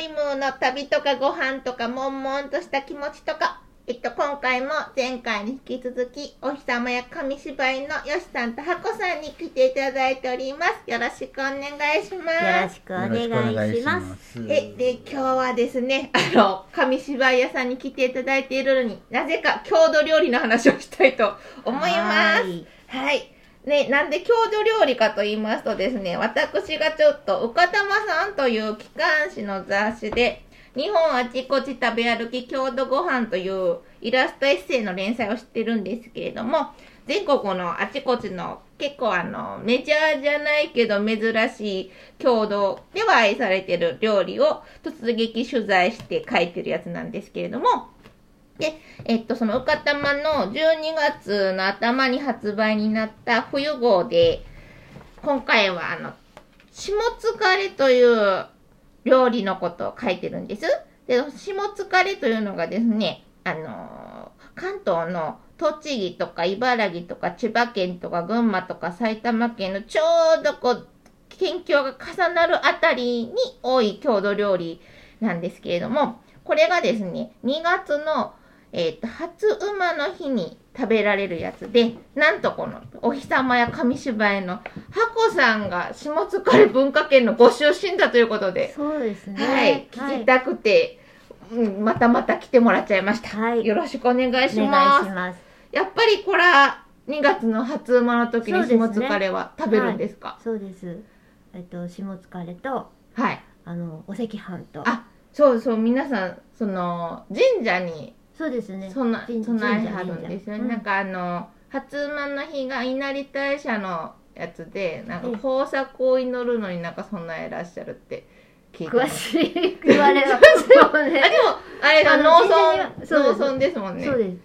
リムーの旅とかご飯とか、悶々とした気持ちとか、えっと、今回も前回に引き続き、お日様や紙芝居のよしさんとはこさんに来ていただいております。よろしくお願いします。よろしくお願いします。え、で、今日はですね、あの、紙芝居屋さんに来ていただいているのになぜか郷土料理の話をしたいと思います。はいはい。ね、なんで郷土料理かと言いますとですね、私がちょっと、うかたまさんという機関誌の雑誌で、日本あちこち食べ歩き郷土ご飯というイラストエッセイの連載をしてるんですけれども、全国のあちこちの結構あの、メジャーじゃないけど珍しい郷土では愛されてる料理を突撃取材して書いてるやつなんですけれども、で、えっと、そのうかたまの12月の頭に発売になった冬号で、今回はあの、下疲れという料理のことを書いてるんです。で、下疲れというのがですね、あのー関東の栃木とか茨城とか千葉県とか群馬とか埼玉県のちょうどこう、県境が重なるあたりに多い郷土料理なんですけれども、これがですね、2月の、えっ、と、初馬の日に食べられるやつで、なんとこの、お日様や紙芝居の、ハコさんが下疲れ文化圏のご出身だということで、そうですね。はい、聞きたくて、うん、またまた来てもらっちゃいました。はいよろしくお願いしおます。願いします。やっぱりこれは、2月の初馬の時に下疲れは食べるんですか？そうです。えっと、下疲れと、はい。あの、お赤飯と。あ、そうそう、皆さん、その、神社にそうですね。そんな、神備えはるんですよね。神社なんかあの、初馬の日が稲荷大社のやつで、なんかええ豊作を祈るのになんか備えらっしゃるって聞いて詳。しい言われは。そ うあ、でもね。、あれが農村、農村ですもんね。そうです。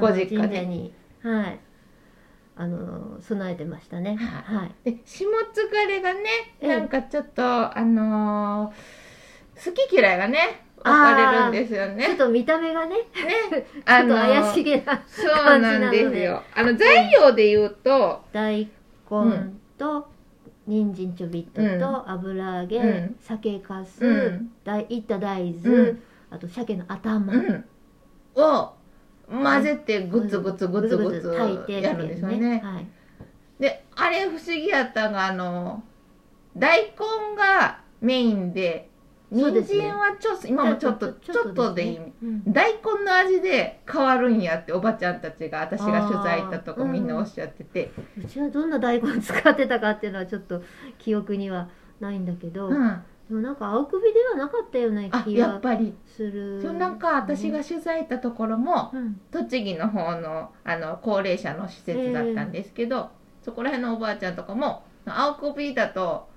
ご実家でに、はい。あの、備えてましたね。はいはい。で、下疲れがね、ええなんかちょっと、あのー好き嫌いがね、分かれるんですよちょっね。と見た目がね、ね。ちょっあのと怪ーしげなそうなんですよ。あの、材料で言うと、大根と人参ちょびっとうん。と油揚げ、うん。酒かす、うん。だいいった大豆、うん。あと鮭の頭、うん。を混ぜてグツグツグツグツ炊いてやるんですよね。はい、で、あれ不思議やったのが、あの、大根がメインで、人参はちょっと、今もちょっと、ちょっとでいい。大根の味で変わるんやっておばちゃんたちが私が取材行ったとこみんなおっしゃってて、うちはどんな大根使ってたかっていうのはちょっと記憶にはないんだけど、うん、でもなんか青首ではなかったようなあ気がやっぱり、する、そうなんか私が取材行ったところもうん。栃木の方のあの高齢者の施設だったんですけど、そこら辺のおばあちゃんとかも青首だと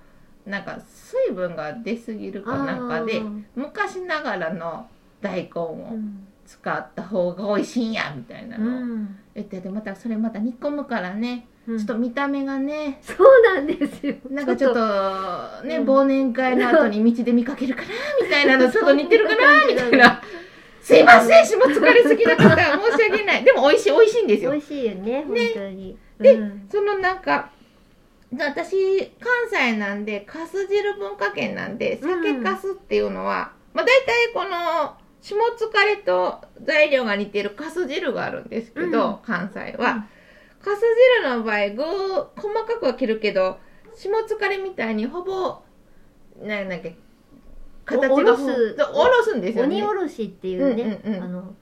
なんか水分が出すぎるかなんかで昔ながらの大根うをん。使った方が美味しいんやみたいなうの。をん。言っててまたそれまた煮込むからね。うん。ちょっと見た目がね。そうなんですよ。なんかちょっとね、うん忘年会の後に道で見かけるかなみたいなのちょっと似てるかなみたいな。すいません、下疲れ好きな方は申し訳ない。でも美味しい、美味しいんですよ。美。味しいよね本当に。でうん。そのなんか、私、関西なんで、かす汁文化圏なんで、酒かすっていうのは、まあ大体この、下疲れと材料が似てるかす汁があるんですけど、うん。関西は。うん。かす汁の場合、具、細かくは切るけど、下疲れみたいにほぼ、なんだっけ、形がおおろす。おろすんですよね。鬼おろしっていうね、うんうんうん。あの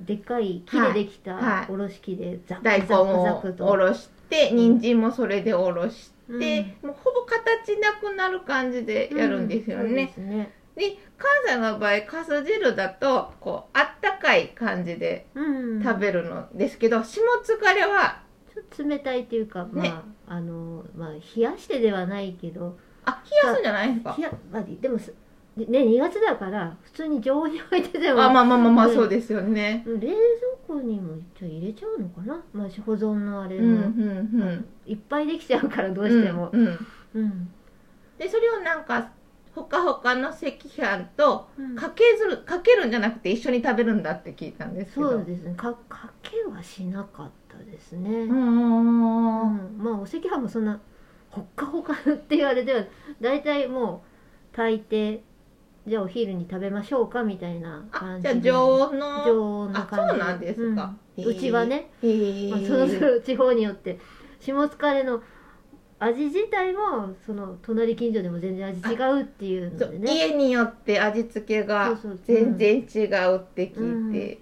でっかい木でできはい。はい。たおろし器でザク大根ザクザをクと。おろして、人参もそれでおろして、うん。もうほぼ形なくなる感じでやるんですようんそうね。で。関西の場合、かす汁だと、こう、あったかい感じでうん。食べるのですけど、下疲れは、ちょっと冷たいっていうかまあ、ねあのまあ冷やしてではないけど。あ、冷やすんじゃないですか？冷。やまあでもすね2月だから普通に常温に置いててもあ、まあまあまあまあ、うん。そうですよね。冷蔵庫にもじゃあ入れちゃうのかな、まあ、保存のあれうん、うも、ん、いっぱいできちゃうからどう。うんしても、うんうん。うん。で、それをなんか、ほかほかの赤飯とうん。かけずる、かけるんじゃなくて一緒に食べるんだって聞いたんですけど。そうですね。かかけはしなかったですね、うー。うんん。まあお赤飯もそんなほっかほかって言われては大体もう炊いてじゃあお昼に食べましょうかみたいなあ感じで。じゃあ常温の常温のあ感じそうなんですか、うん。うちはね、まあ、そのその地方によって。下疲れの味自体もその隣近所でも全然味違うっていうのでね。家によって味付けが全然違うって聞いて、うん。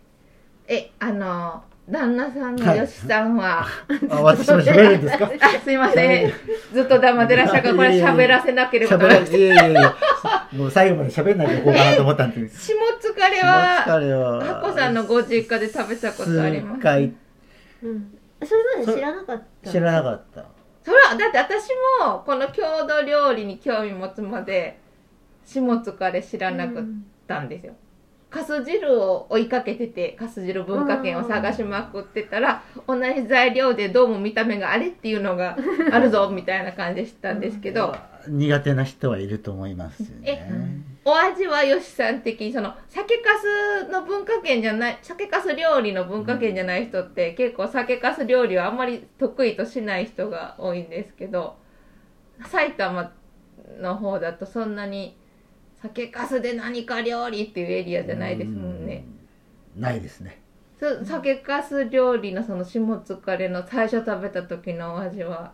えあの旦那さんのよしさんは、あ、私も喋るんですか？あ すいません。ずっと黙ってらっしゃるからこれ喋らせなければ喋ら、いやいやいや、もう最後まで喋んないでおこうかなと思ったんです。下疲れは疲れは。ハコさんのご実家で食べたことあります？数回うん、それまで知らなかった知らなかった。それはだって私もこの郷土料理に興味持つまで下疲れ知らなかったんですよ、かす汁を追いかけててかす汁文化圏を探しまくってたら同じ材料でどうも見た目があれっていうのが あるぞみたいな感じで知ったんですけど。苦手な人はいると思いますよね。お味はよしさん的にその酒かすの文化圏じゃない酒かす料理の文化圏じゃない人って結構酒かす料理はあんまり得意としない人が多いんですけど埼玉の方だとそんなに酒かすで何か料理っていうエリアじゃないですもんね。うん。ないですね。そ酒かす料理のその下疲れの最初食べた時のお味は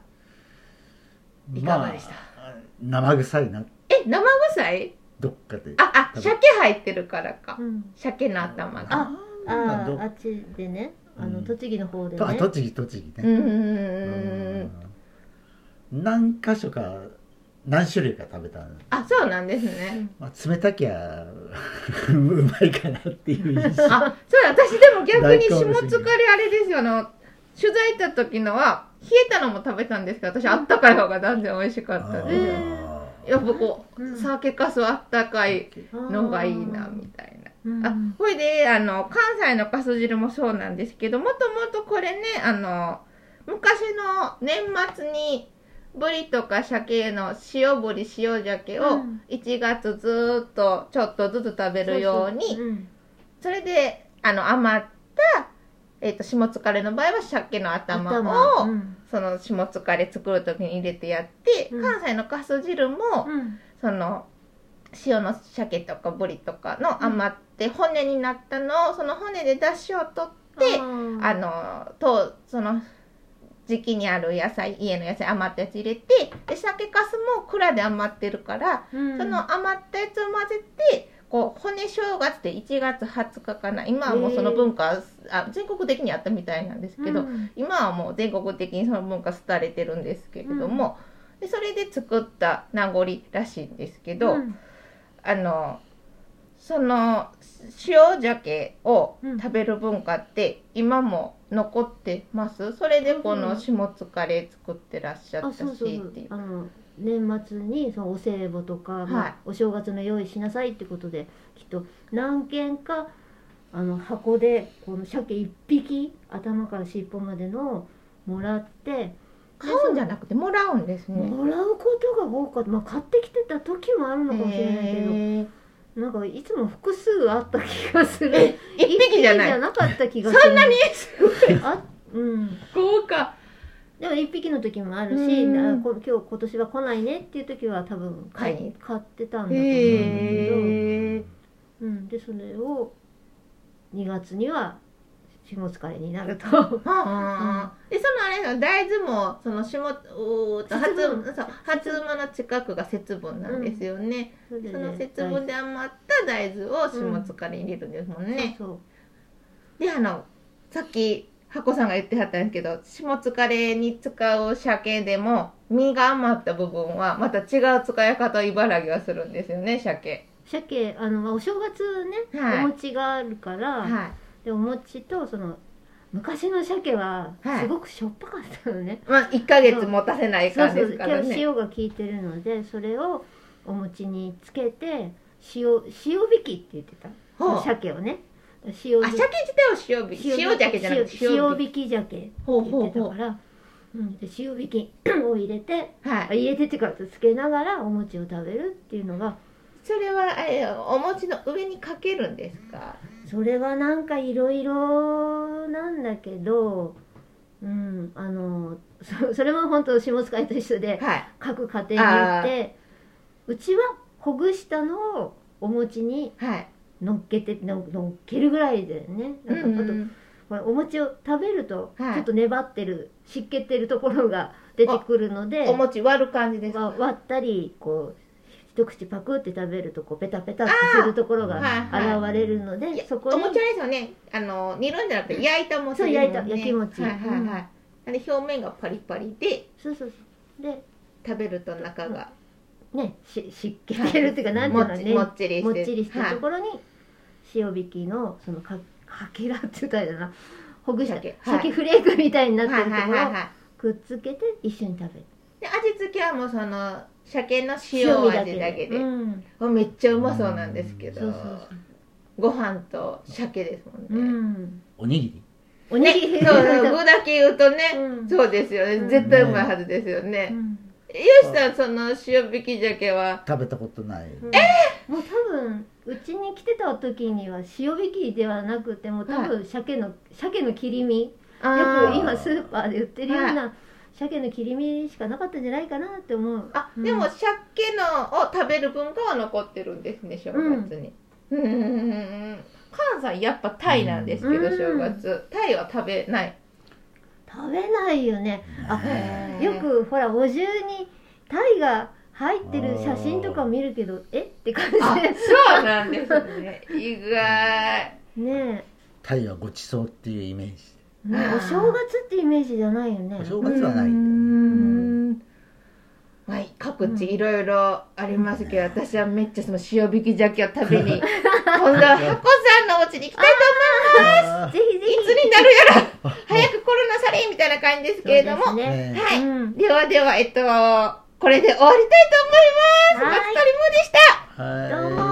いかがでした？まあ生臭いな、え生臭い？どっかで。ああ鮭入ってるからかうん鮭の頭が。ああああっちでねあのうん栃木の方でね、栃木、栃木ね。うんうんうんうんうん何箇所か、何種類か食べたの？あそうなんですね。まあ、冷たきゃ うまいかなっていう印象。あそう私でも逆に下疲れあれですよあの取材行った時のは冷えたのも食べたんですけど私あったかい方が断然美味しかったです。よあやっぱこう、うん。酒かすあったかいーのがいいなみたいな。うん。あほいであの関西のかす汁もそうなんですけどもともとこれねあの昔の年末にブリとか鮭の塩ぶり塩鮭をうん。1月ずーっとちょっとずつ食べるようにそうん。それであの余った、えー、と下疲れの場合は鮭の頭を頭。うん。その下疲れ作る時に入れてやって、うん。関西のかす汁も、うん。その塩の鮭とかブリとかの余って骨になったのをその骨で出汁を取って、ー。あのとその時期にある野菜家の野菜余ったやつ入れてで酒かすも蔵で余ってるから、うん。その余ったやつを混ぜてこう骨正月って1月20日かな。今はもうその文化、あ全国的にあったみたいなんですけど、うん。今はもう全国的にその文化廃れてるんですけれども、でそれで作った名残らしいんですけど、うん。あのその塩鮭をうん。食べる文化って今も残ってます？それでこの下疲れ作ってらっしゃったしっていう。あの年末にそのお歳暮とか、まあはいお正月の用意しなさいってことできっと何件かあの箱でこの鮭1匹頭から尻尾までのもらって買うんじゃなくてもらうんですね。もらうことが多かった。まあ買ってきてた時もあるのかもしれないけど、へーなんかいつも複数あった気がする。え一匹じゃない。一なかった気がする。そんなに？すごいあうん。豪華。でも一匹の時もあるし、今日今年は来ないねっていう時は多分買買い。買ってたんだと思うんだけど、うん、でそれを2月には下疲れになると。はあ、でそのあれの大豆もその下うーっと初節分そう初馬の近くが節分なんですよね、それでそのね。節分で余った大豆を下疲れに入れるんですもんね、そうであのさっき箱さんが言ってはったんですけど下疲れに使う鮭でも身が余った部分はまた違う使い方を茨城はするんですよね鮭。そう鮭あのまあお正月ね、はい。お餅があるから、はいでお餅とその昔の鮭ははい。すごくしょっぱかったのね、まあ1ヶ月持たせないそうかんそう今日ですからね塩が効いてるのでそれをお餅につけて塩塩引きって言ってた？鮭をね。塩あ鮭自体を塩引き。塩鮭じゃなくて塩塩引き。鮭って言ってたから。うん、で塩引きを入れてはい。あ入れてっていうかつけながらお餅を食べるっていうのがそれはあれお餅の上にかけるんですか？それはなんかいろいろなんだけどうんあのそそれも本当下使いと一緒ではい。各家庭によってうちはほぐしたのをお餅にはい。乗っけての乗っけるぐらいだよね。なんかあと、これお餅を食べるとちはい。ょっと粘ってる、湿気ってるところが出てくるのでお餅割る感じです割ったりこう一口パクって食べるとこうペタペタってするところが現れるので、いやそこにお餅あれですよね。あの、煮るんじゃなくて焼いた餅そう焼いた焼き餅。はいはいはい。なんで表面がパリパリで、そうそうそう。で食べると中がねし湿気てるっていうか、なんていうのねもっちりして。るはい。ところに塩引きのそのかかけらって言ったらな。ほぐした鮭。はい。鮭フレークみたいになってはいるところをはいはいはい。くっつけて一緒に食べる。で味付けはもうその鮭の塩味だけで、うん、あめっちゃうまそうなんですけど、そうそうご飯と鮭ですもそう、んね、うん、おにぎり？おにぎり。そうそう。具だけ言うとね、うん。そうですよね。うん。絶対うまいはずですようね、ん。よしさんその塩引き鮭は？食べたことない。もう多分うちに来てた時には塩引きではなくても多分鮭の鮭の切り身。よくあ今スーパーで売ってるような鮭の切り身しかなかったんじゃないかなって思う。あうん。でも鮭のを食べる文化は残ってるんですね正月にうん。うんうんうん。関西やっぱタイなんですけどうん。正月。タイは食べない。食べないよね。あよくほらお重にタイが入ってる写真とか見るけどえって感じそうなんですね。意外。ねタイはごちそうっていうイメージえねお正月ってイメージじゃないよね。お正月はないうーん。んはい、各地いろいろありますけど、私はめっちゃその塩引き鮭を食べに、今度は箱さんのお家に行きたいあぜひぜひ。と、いつになるやら、早くコロナされみたいな感じですけれども、そうですね。ねはい、うん。ではでは、えっと、これで終わりたいと思います。はい。松鳥もでした。はい。どうも